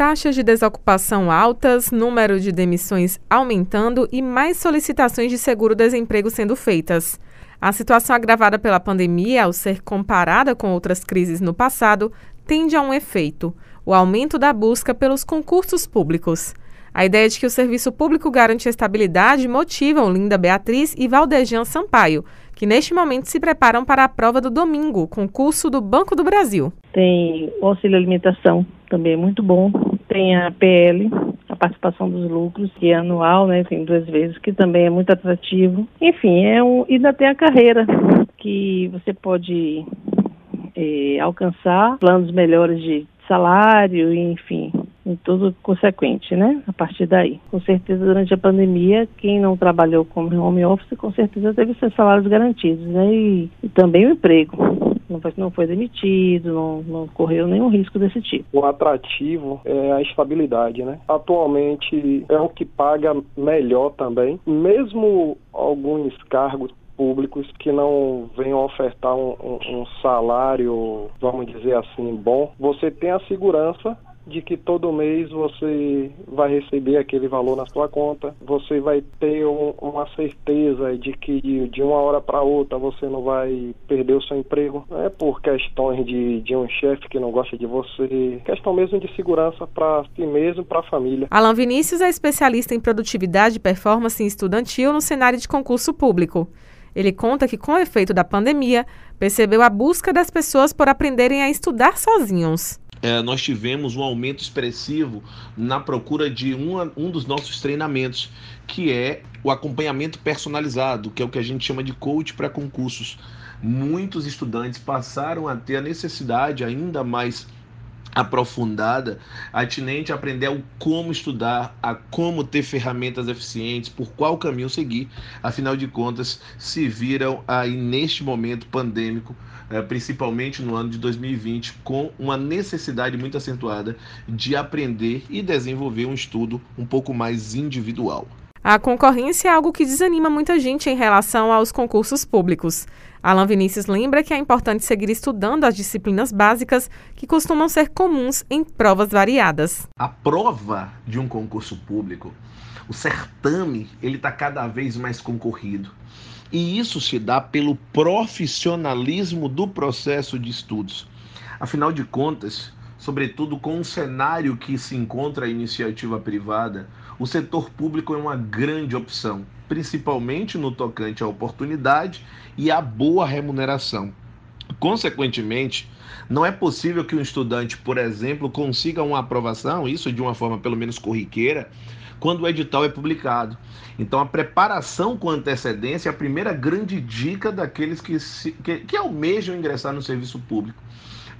taxas de desocupação altas, número de demissões aumentando e mais solicitações de seguro-desemprego sendo feitas. A situação agravada pela pandemia, ao ser comparada com outras crises no passado, tende a um efeito: o aumento da busca pelos concursos públicos. A ideia de que o serviço público garante estabilidade motiva Linda Beatriz e Valdejan Sampaio, que neste momento se preparam para a prova do domingo, concurso do Banco do Brasil. Tem o auxílio alimentação, também é muito bom. Tem a PL, a participação dos lucros, que é anual, né? Tem duas vezes, que também é muito atrativo. Enfim, é um, ainda tem a carreira, que você pode é, alcançar planos melhores de salário, enfim, em tudo consequente, né? A partir daí. Com certeza, durante a pandemia, quem não trabalhou como home office, com certeza teve seus salários garantidos, né? E, e também o emprego. Não foi, não foi demitido, não, não correu nenhum risco desse tipo. O atrativo é a estabilidade, né? Atualmente é o que paga melhor também. Mesmo alguns cargos públicos que não venham ofertar um, um, um, salário, vamos dizer assim, bom, você tem a segurança de que todo mês você vai receber aquele valor na sua conta, você vai ter um, uma certeza de que de uma hora para outra você não vai perder o seu emprego, não é por questões de, de um chefe que não gosta de você, questão mesmo de segurança para si mesmo, para a família. Alan Vinícius é especialista em produtividade e performance estudantil no cenário de concurso público. Ele conta que, com o efeito da pandemia, percebeu a busca das pessoas por aprenderem a estudar sozinhos é, nós tivemos um aumento expressivo na procura de uma, um dos nossos treinamentos, que é o acompanhamento personalizado, que é o que a gente chama de coach para concursos. Muitos estudantes passaram a ter a necessidade ainda mais aprofundada, atinente a aprender o como estudar, a como ter ferramentas eficientes, por qual caminho seguir. Afinal de contas, se viram aí neste momento pandêmico, eh, principalmente no ano de 2020, com uma necessidade muito acentuada de aprender e desenvolver um estudo um pouco mais individual. A concorrência é algo que desanima muita gente em relação aos concursos públicos. Alan Vinícius lembra que é importante seguir estudando as disciplinas básicas que costumam ser comuns em provas variadas. A prova de um concurso público, o certame, ele está cada vez mais concorrido. E isso se dá pelo profissionalismo do processo de estudos. Afinal de contas, sobretudo com um cenário que se encontra a iniciativa privada, o setor público é uma grande opção, principalmente no tocante à oportunidade e à boa remuneração. Consequentemente, não é possível que um estudante, por exemplo, consiga uma aprovação, isso de uma forma pelo menos corriqueira, quando o edital é publicado. Então, a preparação com antecedência é a primeira grande dica daqueles que, se, que, que almejam ingressar no serviço público.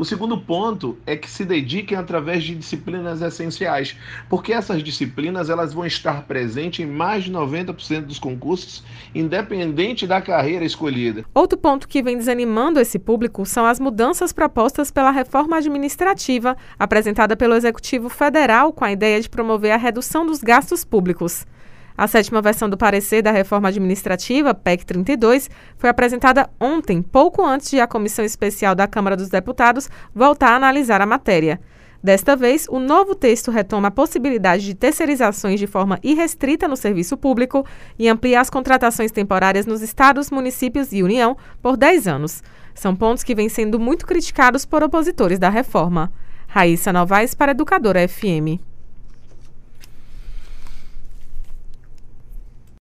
O segundo ponto é que se dediquem através de disciplinas essenciais, porque essas disciplinas elas vão estar presentes em mais de 90% dos concursos, independente da carreira escolhida. Outro ponto que vem desanimando esse público são as mudanças propostas pela reforma administrativa apresentada pelo Executivo Federal com a ideia de promover a redução dos gastos públicos. A sétima versão do parecer da reforma administrativa, PEC 32, foi apresentada ontem, pouco antes de a Comissão Especial da Câmara dos Deputados voltar a analisar a matéria. Desta vez, o novo texto retoma a possibilidade de terceirizações de forma irrestrita no serviço público e amplia as contratações temporárias nos estados, municípios e União por 10 anos. São pontos que vêm sendo muito criticados por opositores da reforma. Raíssa Novaes para Educadora FM.